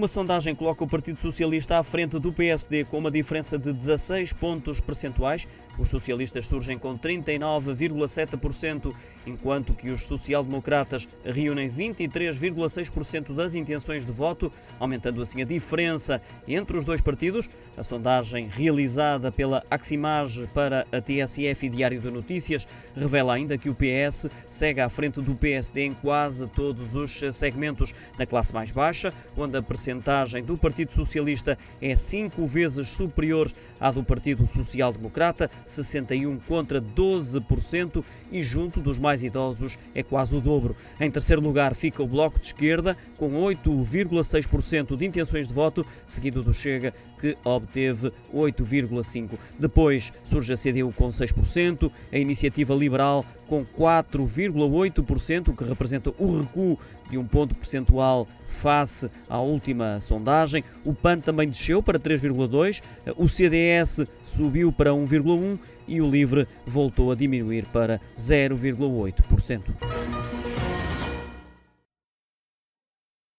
Uma sondagem coloca o Partido Socialista à frente do PSD com uma diferença de 16 pontos percentuais. Os socialistas surgem com 39,7%, enquanto que os social-democratas reúnem 23,6% das intenções de voto, aumentando assim a diferença entre os dois partidos. A sondagem realizada pela Aximage para a TSF e Diário de Notícias revela ainda que o PS segue à frente do PSD em quase todos os segmentos. Na classe mais baixa, onde a percentagem do Partido Socialista é cinco vezes superior à do Partido Social Democrata, 61 contra 12%, e junto dos mais idosos é quase o dobro. Em terceiro lugar fica o Bloco de Esquerda, com 8,6% de intenções de voto, seguido do Chega, que obteve 8,5%. Depois surge a CDU com 6%, a Iniciativa Liberal com 4,8%, o que representa o recuo de um ponto percentual face à última sondagem. O PAN também desceu para 3,2%, o CDS subiu para 1,1% e o LIVRE voltou a diminuir para 0,8%.